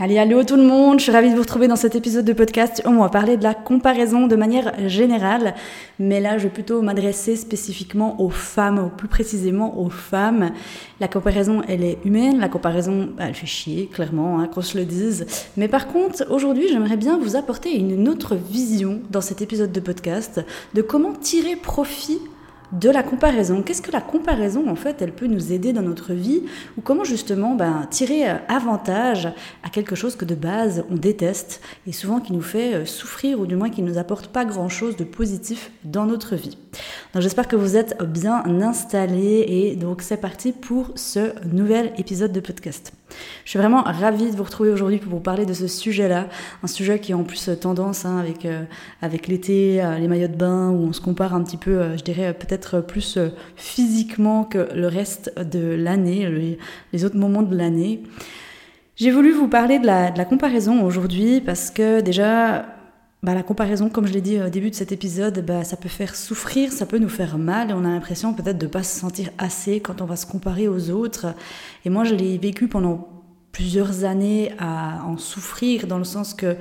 Allez, allô tout le monde, je suis ravie de vous retrouver dans cet épisode de podcast on va parler de la comparaison de manière générale, mais là je vais plutôt m'adresser spécifiquement aux femmes, ou plus précisément aux femmes. La comparaison elle est humaine, la comparaison bah, elle fait chier clairement, hein, qu'on se le dise, mais par contre aujourd'hui j'aimerais bien vous apporter une autre vision dans cet épisode de podcast de comment tirer profit de la comparaison. Qu'est-ce que la comparaison, en fait, elle peut nous aider dans notre vie ou comment justement ben, tirer euh, avantage à quelque chose que de base on déteste et souvent qui nous fait euh, souffrir ou du moins qui ne nous apporte pas grand-chose de positif dans notre vie? Donc j'espère que vous êtes bien installés et donc c'est parti pour ce nouvel épisode de podcast. Je suis vraiment ravie de vous retrouver aujourd'hui pour vous parler de ce sujet-là, un sujet qui a en plus tendance hein, avec, euh, avec l'été, les maillots de bain, où on se compare un petit peu, je dirais peut-être plus euh, physiquement que le reste de l'année, les, autres moments de l'année. J'ai voulu vous parler de la, comparaison aujourd'hui parce que déjà, bah, la comparaison, comme je l'ai dit au début de cet épisode, bah, ça peut faire souffrir, ça peut nous faire mal et on a l'impression peut-être de ne pas se sentir assez quand on va se comparer aux autres. Et moi, je l'ai vécu pendant plusieurs années à en souffrir dans le sens que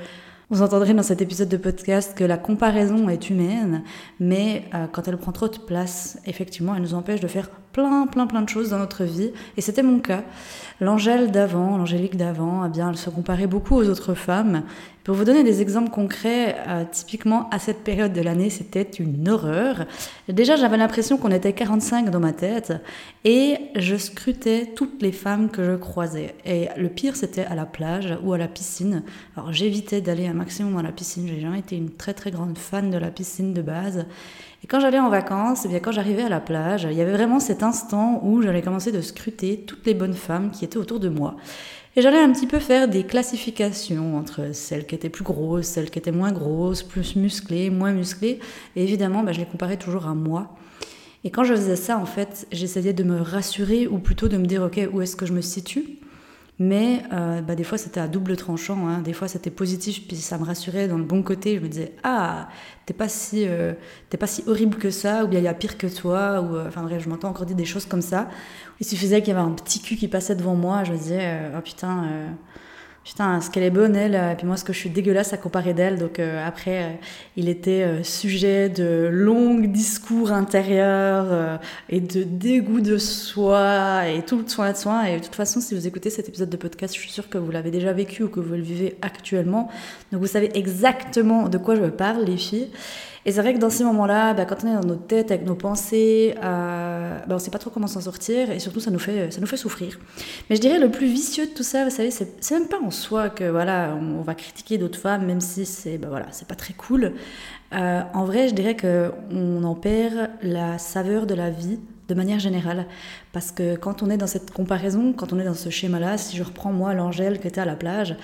vous entendrez dans cet épisode de podcast que la comparaison est humaine, mais euh, quand elle prend trop de place, effectivement, elle nous empêche de faire plein, plein, plein de choses dans notre vie. Et c'était mon cas. L'Angèle d'avant, l'Angélique d'avant, eh bien, elle se comparait beaucoup aux autres femmes. Pour vous donner des exemples concrets, euh, typiquement à cette période de l'année, c'était une horreur. Déjà, j'avais l'impression qu'on était 45 dans ma tête et je scrutais toutes les femmes que je croisais. Et le pire, c'était à la plage ou à la piscine. Alors, j'évitais d'aller un maximum à la piscine. J'ai jamais été une très, très grande fan de la piscine de base. Quand j'allais en vacances, et eh bien quand j'arrivais à la plage, il y avait vraiment cet instant où j'allais commencer de scruter toutes les bonnes femmes qui étaient autour de moi. Et j'allais un petit peu faire des classifications entre celles qui étaient plus grosses, celles qui étaient moins grosses, plus musclées, moins musclées. Et évidemment, bah, je les comparais toujours à moi. Et quand je faisais ça, en fait, j'essayais de me rassurer ou plutôt de me dire, OK, où est-ce que je me situe? Mais euh, bah, des fois, c'était à double tranchant. Hein. Des fois, c'était positif, puis ça me rassurait dans le bon côté. Je me disais, ah, t'es pas si, euh, pas si horrible que ça, ou bien il y a pire que toi. Ou, euh, enfin bref, je m'entends encore dire des choses comme ça. Il suffisait qu'il y avait un petit cul qui passait devant moi. Je me disais, oh putain putain, ce qu'elle est bonne, elle, et puis moi, ce que je suis dégueulasse à comparer d'elle. Donc euh, après, euh, il était euh, sujet de longs discours intérieurs et de dégoût de soi et tout le soin de soi. Et de toute façon, si vous écoutez cet épisode de podcast, je suis sûre que vous l'avez déjà vécu ou que vous le vivez actuellement. Donc vous savez exactement de quoi je parle, les filles. Et c'est vrai que dans ces moments-là, bah, quand on est dans notre tête, avec nos pensées, euh, bah, on ne sait pas trop comment s'en sortir et surtout ça nous, fait, ça nous fait souffrir. Mais je dirais le plus vicieux de tout ça, vous savez, c'est même pas en soi que voilà, on, va critiquer d'autres femmes, même si c'est bah, voilà, pas très cool. Euh, en vrai, je dirais qu'on en perd la saveur de la vie de manière générale. Parce que quand on est dans cette comparaison, quand on est dans ce schéma-là, si je reprends moi l'Angèle qui était à la plage,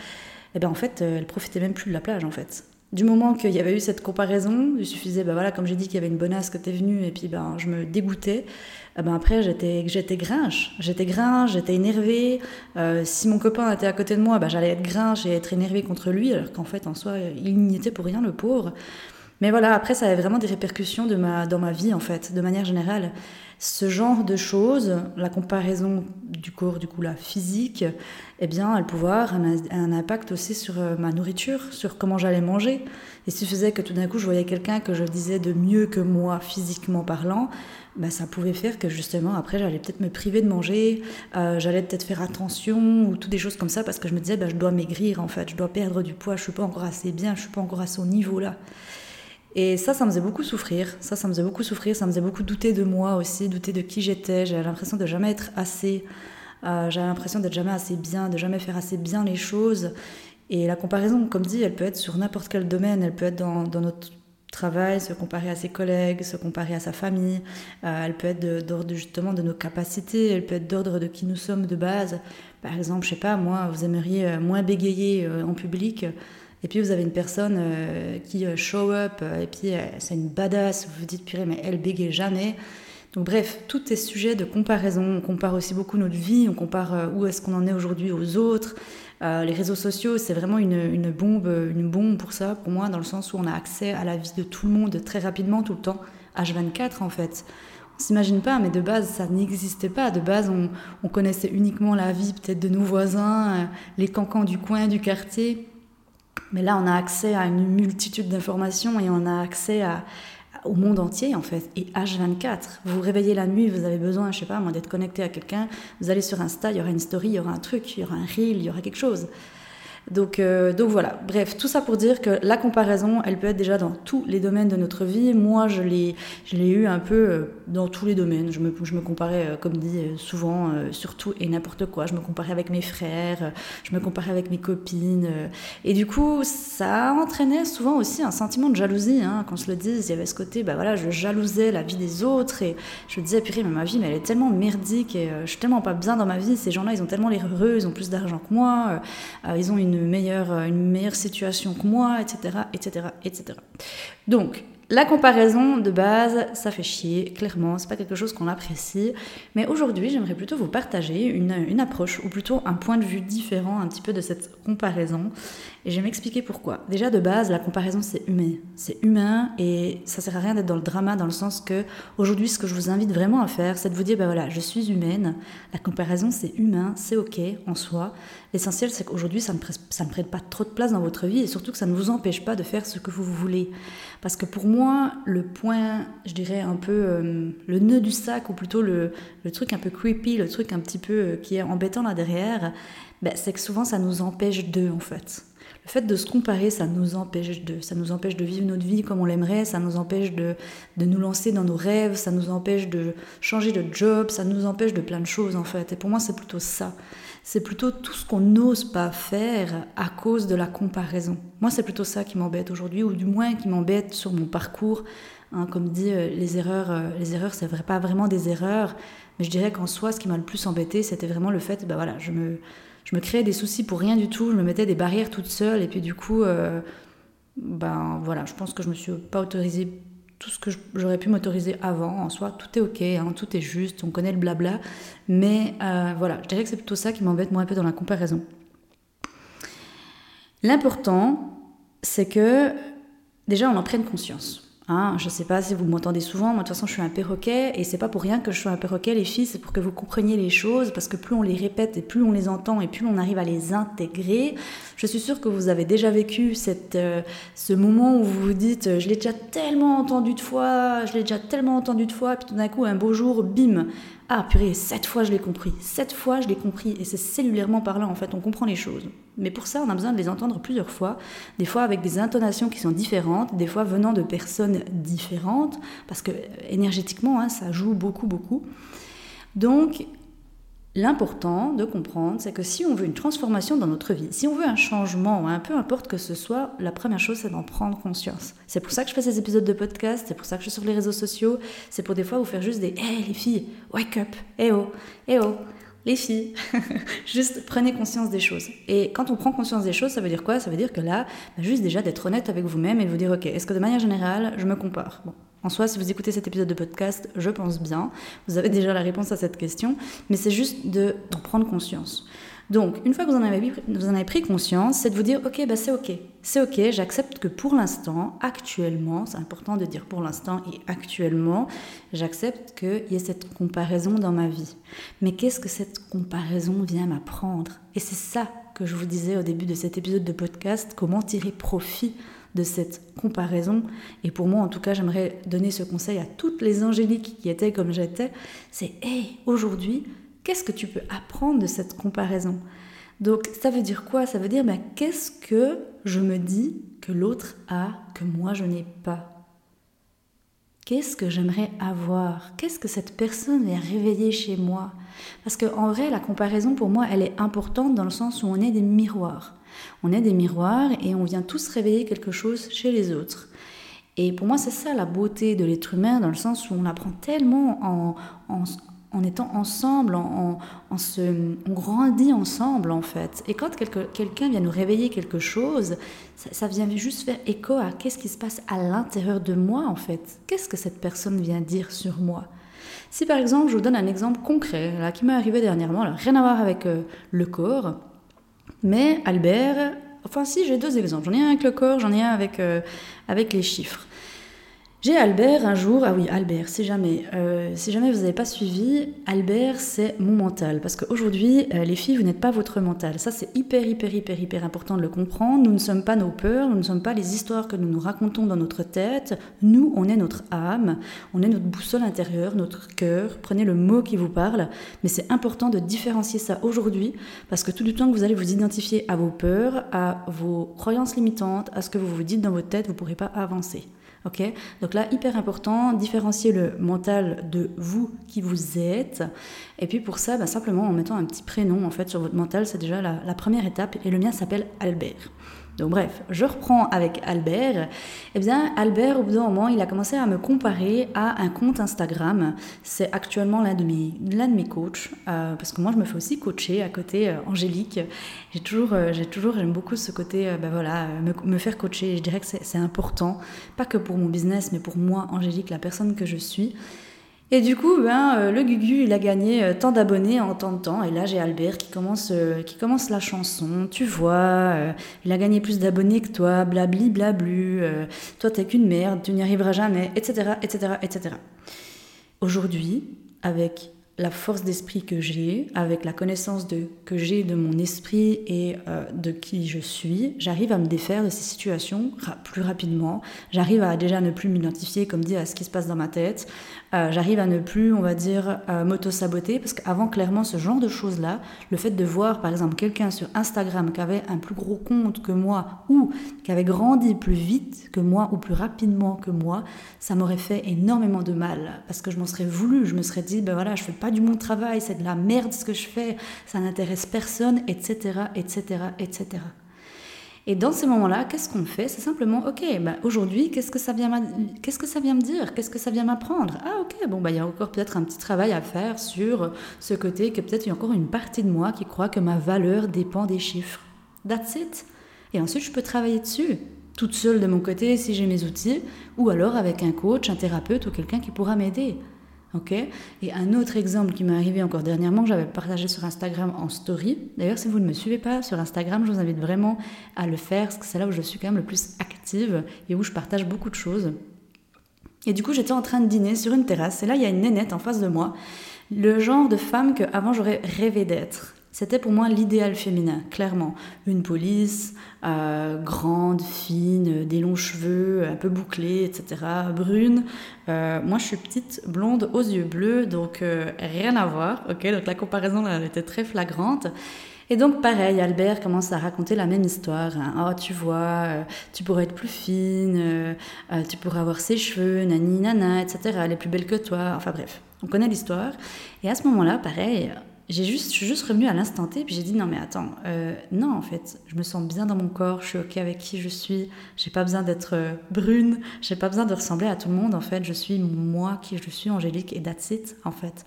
eh ben en fait, euh, elle profitait même plus de la plage en fait du moment qu'il y avait eu cette comparaison, il suffisait, ben voilà, comme j'ai dit qu'il y avait une bonasse qui était venue et puis ben, je me dégoûtais. Eh ben après, j'étais, j'étais grinche. J'étais grinche, j'étais énervée. Euh, si mon copain était à côté de moi, ben, j'allais être grinche et être énervée contre lui, alors qu'en fait, en soi, il n'y était pour rien, le pauvre. Mais voilà, après, ça avait vraiment des répercussions dans ma vie, en fait, de manière générale. Ce genre de choses, la comparaison du corps, du coup, la physique, eh bien, elle pouvait avoir un, impact aussi sur euh, ma nourriture, sur comment j'allais manger. Il suffisait que tout d'un coup, je voyais quelqu'un que je disais de mieux que moi, physiquement parlant, bah, ça pouvait faire que justement, après, j'allais peut-être me priver de manger, euh, j'allais peut-être faire attention, ou toutes des choses comme ça, parce que je me disais, bah, je dois maigrir, en fait, je dois perdre du poids, je suis pas encore assez bien, je suis pas encore à son niveau-là. Et ça, ça me faisait beaucoup souffrir. Ça, ça me faisait beaucoup souffrir. Ça me faisait beaucoup douter de moi aussi, douter de qui j'étais. J'avais l'impression de jamais être assez. Euh, j'avais l'impression d'être jamais assez bien, de jamais faire assez bien les choses. Et la comparaison, comme dit, elle peut être sur n'importe quel domaine. Elle peut être dans, notre travail, se comparer à ses collègues, se comparer à sa famille. Euh, elle peut être d'ordre justement de nos capacités. Elle peut être d'ordre de qui nous sommes de base. Par exemple, je sais pas, moi, vous aimeriez euh, moins bégayer en public Et puis vous avez une personne qui show up, et puis c'est une badass, vous vous dites, purée, mais elle bégaye jamais. Donc bref, tout est sujet de comparaison. On compare aussi beaucoup notre vie, on compare où est-ce qu'on en est aujourd'hui aux autres. les réseaux sociaux, c'est vraiment une, une, bombe, une bombe pour ça, pour moi, dans le sens où on a accès à la vie de tout le monde très rapidement, tout le temps, H24 en fait. On s'imagine pas, mais de base, ça n'existait pas. De base, on, connaissait uniquement la vie peut-être de nos voisins, euh, les cancans du coin, du quartier. Mais là, on a accès à une multitude d'informations et on a accès au monde entier, en fait. Et H24, vous vous réveillez la nuit, vous avez besoin, je sais pas, moi, d'être connecté à quelqu'un. Vous allez sur Insta, il y aura une story, il y aura un truc, il y aura un reel, il y aura quelque chose. Donc, euh, donc voilà, bref, tout ça pour dire que la comparaison, elle peut être déjà dans tous les domaines de notre vie. Moi, je l'ai, je l'ai eu un peu euh, dans tous les domaines. Je me, je me comparais, euh, comme dit souvent, sur tout et n'importe quoi. Je me comparais avec mes frères, je me comparais avec mes copines. et du coup, ça entraînait souvent aussi un sentiment de jalousie. Hein, qu'on se le dise, il y avait ce côté, bah voilà, je jalousais la vie des autres et je me disais, purée, mais ma vie, mais elle est tellement merdique et je suis tellement pas bien dans ma vie. Ces gens-là, ils ont tellement l'air heureux, ils ont plus d'argent que moi, ils ont une une meilleure, euh, une meilleure situation que moi, etc., etc., etc. Donc, la comparaison de base, ça fait chier, clairement, c'est pas quelque chose qu'on apprécie. Mais aujourd'hui, j'aimerais plutôt vous partager une, une, approche, ou plutôt un point de vue différent un petit peu de cette comparaison. Et je vais m'expliquer pourquoi. Déjà, de base, la comparaison, c'est humain. C'est humain et ça sert à rien d'être dans le drama, dans le sens que aujourd'hui, ce que je vous invite vraiment à faire, c'est de vous dire, ben voilà, je suis humaine. La comparaison, c'est humain, c'est ok en soi. L'essentiel, c'est qu'aujourd'hui, ça ne, ça ne prête pas trop de place dans votre vie et surtout que ça ne vous empêche pas de faire ce que vous voulez. Parce que pour moi, le point, je dirais un peu euh, le nœud du sac, ou plutôt le, le, truc un peu creepy, le truc un petit peu euh, qui est embêtant là derrière, ben, c'est que souvent ça nous empêche d'eux en fait. Le fait de se comparer, ça nous empêche de, ça nous empêche de vivre notre vie comme on l'aimerait, ça nous empêche de, de nous lancer dans nos rêves, ça nous empêche de changer de job, ça nous empêche de plein de choses en fait. Et pour moi, c'est plutôt ça. C'est plutôt tout ce qu'on n'ose pas faire à cause de la comparaison. Moi, c'est plutôt ça qui m'embête aujourd'hui, ou du moins qui m'embête sur mon parcours. Hein, comme dit, euh, les erreurs, euh, les erreurs, c'est pas vraiment des erreurs, mais je dirais qu'en soi, ce qui m'a le plus embêté, c'était vraiment le fait, ben voilà, je me je me créais des soucis pour rien du tout, je me mettais des barrières toute seule, et puis du coup, euh, ben voilà, je pense que je me suis pas autorisée tout ce que j'aurais pu m'autoriser avant. En soi, tout est ok, hein, tout est juste, on connaît le blabla, mais euh, voilà, je dirais que c'est plutôt ça qui m'embête moi un peu dans la comparaison. L'important, c'est que déjà on en prenne conscience. Hein, je ne sais pas si vous m'entendez souvent, moi de toute façon je suis un perroquet et c'est pas pour rien que je suis un perroquet les filles, c'est pour que vous compreniez les choses parce que plus on les répète et plus on les entend et plus on arrive à les intégrer. Je suis sûre que vous avez déjà vécu cette, euh, ce moment où vous vous dites euh, je l'ai déjà tellement entendu de fois, je l'ai déjà tellement entendu de fois, puis tout d'un coup un beau jour, bim, ah purée, cette fois je l'ai compris, cette fois je l'ai compris, et c'est cellulairement parlant en fait, on comprend les choses. Mais pour ça, on a besoin de les entendre plusieurs fois, des fois avec des intonations qui sont différentes, des fois venant de personnes différentes, parce que énergétiquement, hein, ça joue beaucoup, beaucoup. Donc, L'important de comprendre, c'est que si on veut une transformation dans notre vie, si on veut un changement, un peu importe que ce soit, la première chose, c'est d'en prendre conscience. C'est pour ça que je fais ces épisodes de podcast, c'est pour ça que je suis sur les réseaux sociaux, c'est pour des fois vous faire juste des Hé hey, les filles, wake up, eh oh, oh, les filles, juste prenez conscience des choses. Et quand on prend conscience des choses, ça veut dire quoi? Ça veut dire que là, bah, juste déjà d'être honnête avec vous-même et de vous dire, ok, est-ce que de manière générale, je me compare? Bon, en soi, si vous écoutez cet épisode de podcast, je pense bien, vous avez déjà la réponse à cette question, mais c'est juste d'en prendre conscience. Donc, une fois que vous en avez, pris conscience, c'est de vous dire, ok, bah c'est ok, c'est ok, j'accepte que pour l'instant, actuellement, c'est important de dire pour l'instant et actuellement, j'accepte qu'il y ait cette comparaison dans ma vie. Mais qu'est-ce que cette comparaison vient m'apprendre? Et c'est ça que je vous disais au début de cet épisode de podcast, comment tirer profit de cette comparaison. Et pour moi, en tout cas, j'aimerais donner ce conseil à toutes les angéliques qui étaient comme j'étais. C'est, hey, aujourd'hui, qu'est-ce que tu peux apprendre de cette comparaison? Donc, ça veut dire quoi? Ça veut dire, ben, qu'est-ce que je me dis que l'autre a, que moi, je n'ai pas? Qu'est-ce que j'aimerais avoir? Qu'est-ce que cette personne vient réveiller chez moi? Parce qu'en vrai, la comparaison, pour moi, elle est importante dans le sens où on est des miroirs. On est des miroirs et on vient tous réveiller quelque chose chez les autres. Et pour moi, c'est ça la beauté de l'être humain, dans le sens où on apprend tellement en, en étant ensemble, en, se, on grandit ensemble en fait. Et quand quelqu'un vient nous réveiller quelque chose, ça, vient juste faire écho à qu'est-ce qui se passe à l'intérieur de moi en fait. Qu'est-ce que cette personne vient dire sur moi? Si par exemple, je vous donne un exemple concret là, qui m'est arrivé dernièrement, alors, rien à voir avec euh, le corps, mais Albert, enfin si j'ai deux exemples, j'en ai un avec le corps, j'en ai un avec, euh, avec les chiffres. J'ai Albert un jour, ah oui, Albert, si jamais, euh, si jamais vous n'avez pas suivi, Albert c'est mon mental. Parce qu'aujourd'hui, euh, les filles, vous n'êtes pas votre mental. Ça c'est hyper, hyper, hyper, hyper important de le comprendre. Nous ne sommes pas nos peurs, nous ne sommes pas les histoires que nous nous racontons dans notre tête. Nous, on est notre âme, on est notre boussole intérieure, notre cœur. Prenez le mot qui vous parle. Mais c'est important de différencier ça aujourd'hui parce que tout du temps que vous allez vous identifier à vos peurs, à vos croyances limitantes, à ce que vous vous dites dans votre tête, vous ne pourrez pas avancer. Ok? Donc là, hyper important, différencier le mental de vous qui vous êtes. Et puis pour ça, bah, simplement en mettant un petit prénom en fait sur votre mental, c'est déjà la première étape. Et le mien s'appelle Albert. Donc bref, je reprends avec Albert. Eh bien, Albert, au bout d'un moment, il a commencé à me comparer à un compte Instagram. C'est actuellement l'un de mes, l'un de mes coachs, euh, parce que moi, je me fais aussi coacher à côté euh, Angélique. J'ai toujours, euh, j'ai toujours, j'aime beaucoup ce côté, ben voilà, me, me, faire coacher. Je dirais que c'est, c'est important, pas que pour mon business, mais pour moi, Angélique, la personne que je suis. Et du coup, ben, euh, le Gugu, il a gagné euh, tant d'abonnés en tant de temps. Et là, j'ai Albert qui commence, euh, qui commence la chanson. Tu vois, il a gagné plus d'abonnés que toi, blabli, blablu. toi, t'es qu'une merde, tu n'y arriveras jamais, etc., etc., etc. Aujourd'hui, avec la force d'esprit que j'ai, avec la connaissance que j'ai de mon esprit et de qui je suis, j'arrive à me défaire de ces situations plus rapidement. J'arrive à déjà ne plus m'identifier, comme dit, à ce qui se passe dans ma tête. Euh, j'arrive à ne plus, on va dire, euh, m'auto-saboter, parce qu'avant, clairement, ce genre de choses-là, le fait de voir, par exemple, quelqu'un sur Instagram qui avait un plus gros compte que moi, ou qui avait grandi plus vite que moi, ou plus rapidement que moi, ça m'aurait fait énormément de mal, parce que je m'en serais voulu, je me serais dit, ben voilà, je fais pas du bon travail, c'est de la merde ce que je fais, ça n'intéresse personne, etc., etc., etc. Et dans ces moments-là, qu'est-ce qu'on fait? C'est simplement, ok, bah aujourd'hui, qu'est-ce que ça vient, qu'est-ce que ça vient me dire? Qu'est-ce que ça vient m'apprendre? Ah, ok, bon, bah il y a encore peut-être un petit travail à faire sur ce côté que peut-être il y a encore une partie de moi qui croit que ma valeur dépend des chiffres. That's it. Et ensuite, je peux travailler dessus, toute seule de mon côté si j'ai mes outils, ou alors avec un coach, un thérapeute ou quelqu'un qui pourra m'aider. Et un autre exemple qui m'est arrivé encore dernièrement, j'avais partagé sur Instagram en story. D'ailleurs, si vous ne me suivez pas sur Instagram, je vous invite vraiment à le faire, parce que c'est là où je suis quand même le plus active et où je partage beaucoup de choses. Et du coup, j'étais en train de dîner sur une terrasse, et là, il y a une nénette en face de moi, le genre de femme que avant j'aurais rêvé d'être. C'était pour moi l'idéal féminin, clairement. Une police, euh, grande, fine, des longs cheveux, un peu bouclés, etc., brune. Euh, moi, je suis petite, blonde, aux yeux bleus, donc euh, rien à voir. Ok, donc la comparaison elle était très flagrante. Et donc pareil, Albert commence à raconter la même histoire. Hein. Oh, tu vois, tu pourrais être plus fine, tu pourrais avoir ses cheveux, nani nana, etc. Elle est plus belle que toi. Enfin bref, on connaît l'histoire. Et à ce moment-là, pareil, j'ai juste, je suis juste revenue à l'instant T, puis j'ai dit non mais attends, euh, non en fait, je me sens bien dans mon corps, je suis ok avec qui je suis, j'ai pas besoin d'être euh, brune, j'ai pas besoin de ressembler à tout le monde en fait, je suis moi qui je suis, Angélique, et that's it en fait.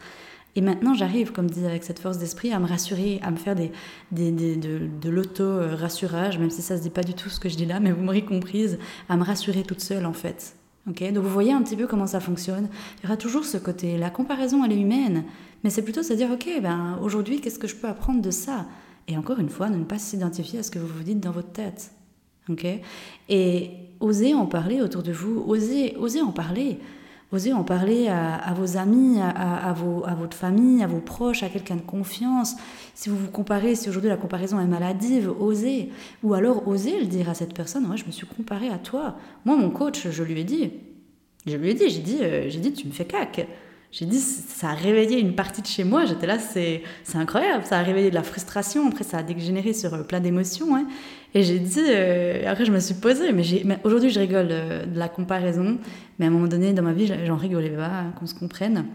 Et maintenant j'arrive, comme dit avec cette force d'esprit, à me rassurer, à me faire des, des, des de, l'auto-rassurage, même si ça se dit pas du tout ce que je dis là, mais vous m'aurez comprise, à me rassurer toute seule en fait. Donc vous voyez un petit peu comment ça fonctionne. Il y aura toujours ce côté, la comparaison elle est humaine, mais c'est plutôt se dire, ok, ben, aujourd'hui, qu'est-ce que je peux apprendre de ça? Et encore une fois, ne pas s'identifier à ce que vous vous dites dans votre tête. ok? Et osez en parler autour de vous, osez, osez en parler. Osez en parler à, vos amis, à, vos, à votre famille, à vos proches, à quelqu'un de confiance. Si vous vous comparez, si aujourd'hui la comparaison est maladive, osez. Ou alors osez le dire à cette personne, ouais, je me suis comparé à toi. Moi, mon coach, je lui ai dit, je lui ai dit, j'ai dit, euh, j'ai dit, tu me fais cac. J'ai dit, ça a réveillé une partie de chez moi. J'étais là, c'est incroyable. Ça a réveillé de la frustration. Après, ça a dégénéré sur euh, plein d'émotions. Hein. Et j'ai dit, euh, après, je me suis posée. Mais, aujourd'hui, je rigole euh, de la comparaison. Mais à un moment donné, dans ma vie, j'en rigolais pas, qu'on se comprenne.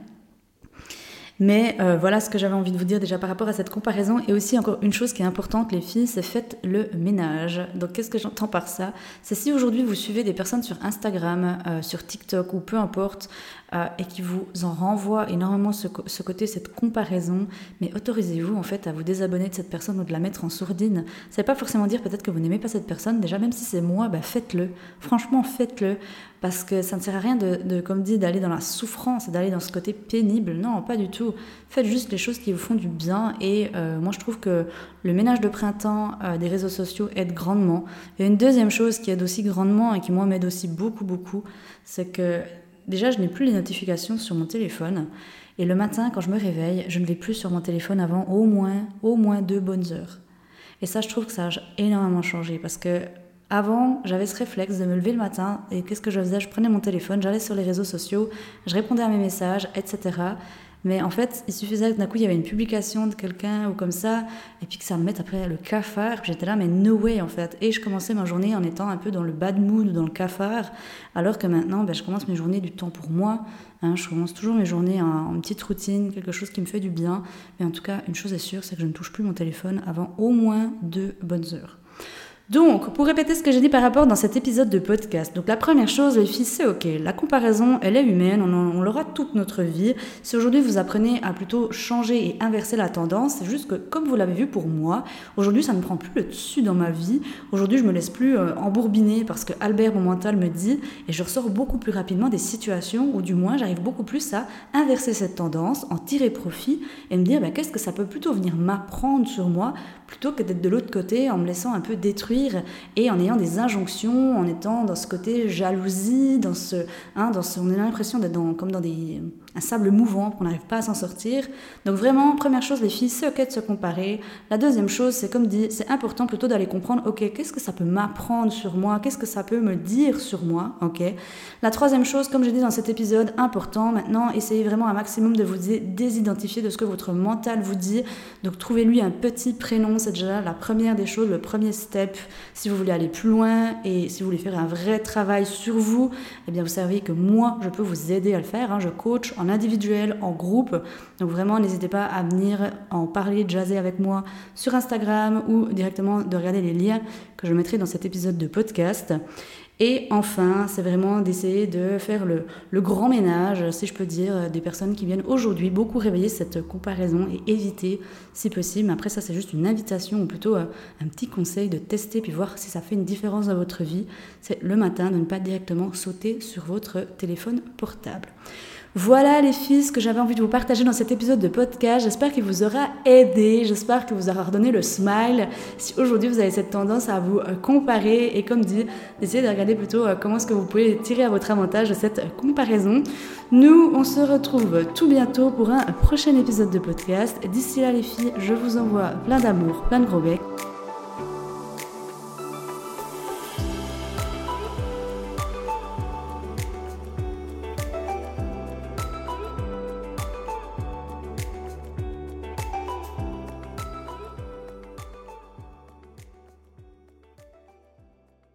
Mais euh, voilà ce que j'avais envie de vous dire déjà par rapport à cette comparaison. Et aussi encore une chose qui est importante, les filles, c'est faites le ménage. Donc qu'est-ce que j'entends par ça? C'est si aujourd'hui vous suivez des personnes sur Instagram, euh, sur TikTok ou peu importe, euh, et qui vous en renvoient énormément ce, côté, cette comparaison, mais autorisez-vous en fait à vous désabonner de cette personne ou de la mettre en sourdine. Ça ne veut pas forcément dire peut-être que vous n'aimez pas cette personne. Déjà, même si c'est moi, bah, faites-le. Franchement, faites-le. Parce que ça ne sert à rien de, comme dit, d'aller dans la souffrance d'aller dans ce côté pénible. Non, pas du tout. Faites juste les choses qui vous font du bien. Et euh, moi, je trouve que le ménage de printemps euh, des réseaux sociaux aide grandement. Et une deuxième chose qui aide aussi grandement et qui, moi, m'aide aussi beaucoup, beaucoup, c'est que déjà, je n'ai plus les notifications sur mon téléphone. Et le matin, quand je me réveille, je ne vais plus sur mon téléphone avant au moins, au moins deux bonnes heures. Et ça, je trouve que ça a énormément changé parce que avant, j'avais ce réflexe de me lever le matin et qu'est-ce que je faisais? Je prenais mon téléphone, j'allais sur les réseaux sociaux, je répondais à mes messages, etc. Mais en fait, il suffisait que d'un coup, il y avait une publication de quelqu'un ou comme ça, et puis que ça me mette après le cafard. J'étais là, mais no way en fait. Et je commençais ma journée en étant un peu dans le bad mood, dans le cafard, alors que maintenant, ben, je commence mes journées du temps pour moi. Hein. je commence toujours mes journées en, en, petite routine, quelque chose qui me fait du bien. Mais en tout cas, une chose est sûre, c'est que je ne touche plus mon téléphone avant au moins deux bonnes heures. Donc, pour répéter ce que j'ai dit par rapport dans cet épisode de podcast, donc la première chose, les filles, c'est ok. La comparaison, elle est humaine, on, l'aura toute notre vie. Si aujourd'hui vous apprenez à plutôt changer et inverser la tendance, c'est juste que, comme vous l'avez vu pour moi, aujourd'hui ça ne prend plus le dessus dans ma vie. Aujourd'hui, je me laisse plus euh, embourbiner parce que Albert, mon mental, me dit, et je ressors beaucoup plus rapidement des situations où, du moins, j'arrive beaucoup plus à inverser cette tendance, en tirer profit et me dire, bah, qu'est-ce que ça peut plutôt venir m'apprendre sur moi plutôt que d'être de l'autre côté en me laissant un peu détruire et en ayant des injonctions, en étant dans ce côté jalousie, dans hein, dans ce, on a l'impression d'être comme dans des, un sable mouvant, qu'on n'arrive pas à s'en sortir. Donc vraiment, première chose les filles, c'est ok de se comparer. La deuxième chose, c'est comme dit, c'est important plutôt d'aller comprendre, ok, qu'est-ce que ça peut m'apprendre sur moi, qu'est-ce que ça peut me dire sur moi, ok. La troisième chose, comme j'ai dit dans cet épisode, important maintenant, essayez vraiment un maximum de vous désidentifier de ce que votre mental vous dit. Donc trouvez-lui un petit prénom c'est déjà la première des choses, le premier step. Si vous voulez aller plus loin et si vous voulez faire un vrai travail sur vous, eh bien vous savez que moi, je peux vous aider à le faire. Hein. Je coach en individuel, en groupe. Donc vraiment, n'hésitez pas à venir en parler, jaser avec moi sur Instagram ou directement de regarder les liens que je mettrai dans cet épisode de podcast. Et enfin, c'est vraiment d'essayer de faire le, grand ménage, si je peux dire, des personnes qui viennent aujourd'hui beaucoup réveiller cette comparaison et éviter, si possible. Après, ça, c'est juste une invitation ou plutôt euh, un petit conseil de tester puis voir si ça fait une différence dans votre vie. C'est le matin de ne pas directement sauter sur votre téléphone portable. Voilà les filles, ce que j'avais envie de vous partager dans cet épisode de podcast. J'espère qu'il vous aura aidé, j'espère qu'il vous aura redonné le smile. Si aujourd'hui vous avez cette tendance à vous euh, comparer et comme dit, d'essayer de regarder plutôt euh, comment est-ce que vous pouvez tirer à votre avantage cette comparaison. Nous, on se retrouve tout bientôt pour un prochain épisode de podcast. D'ici là les filles, je vous envoie plein d'amour, plein de gros becs.